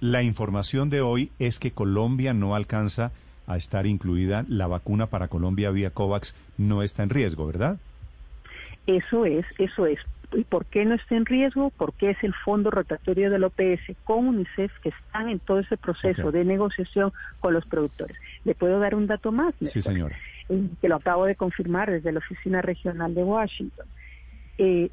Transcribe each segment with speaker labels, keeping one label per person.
Speaker 1: La información de hoy es que Colombia no alcanza a estar incluida, la vacuna para Colombia vía COVAX no está en riesgo, ¿verdad?
Speaker 2: Eso es, eso es. ¿Y por qué no está en riesgo? Porque es el fondo rotatorio del OPS con UNICEF que están en todo ese proceso de negociación con los productores. ¿Le puedo dar un dato más?
Speaker 1: Sí, señora.
Speaker 2: Que lo acabo de confirmar desde la Oficina Regional de Washington. Eh,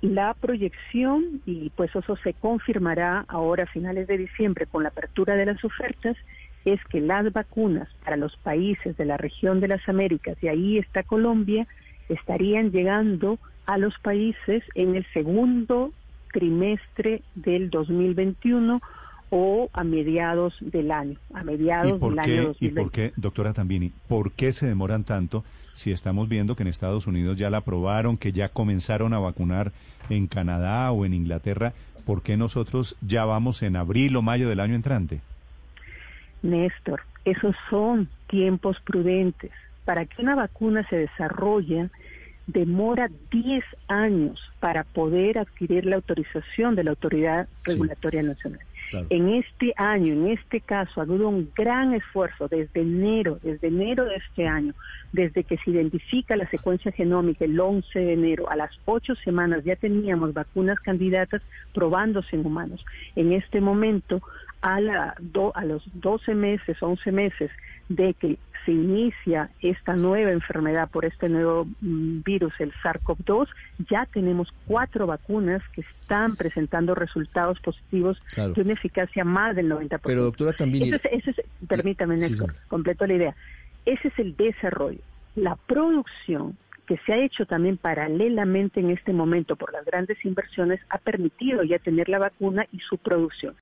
Speaker 2: la proyección, y pues eso se confirmará ahora a finales de diciembre con la apertura de las ofertas, es que las vacunas para los países de la región de las Américas, y ahí está Colombia, estarían llegando a los países en el segundo trimestre del 2021 o a mediados del año, a mediados del año 2020.
Speaker 1: ¿Y por qué, doctora Tambini, por qué se demoran tanto si estamos viendo que en Estados Unidos ya la aprobaron, que ya comenzaron a vacunar en Canadá o en Inglaterra? ¿Por qué nosotros ya vamos en abril o mayo del año entrante?
Speaker 2: Néstor, esos son tiempos prudentes. Para que una vacuna se desarrolle, demora 10 años para poder adquirir la autorización de la Autoridad Regulatoria Nacional. En este año, en este caso, ha habido un gran esfuerzo desde enero, desde enero de este año, desde que se identifica la secuencia genómica el 11 de enero, a las 8 semanas ya teníamos vacunas candidatas probándose en humanos. En este momento, a, la, a los 12 meses, 11 meses de que se inicia esta nueva enfermedad por este nuevo mm, virus, el SARS-CoV-2, ya tenemos cuatro vacunas que están presentando resultados positivos de una eficacia más del 90%.
Speaker 1: Pero doctora también...
Speaker 2: Ese es, permítame, Néstor, completo la idea. Ese es el desarrollo. La producción que se ha hecho también paralelamente en este momento por las grandes inversiones ha permitido ya tener la vacuna y su producción.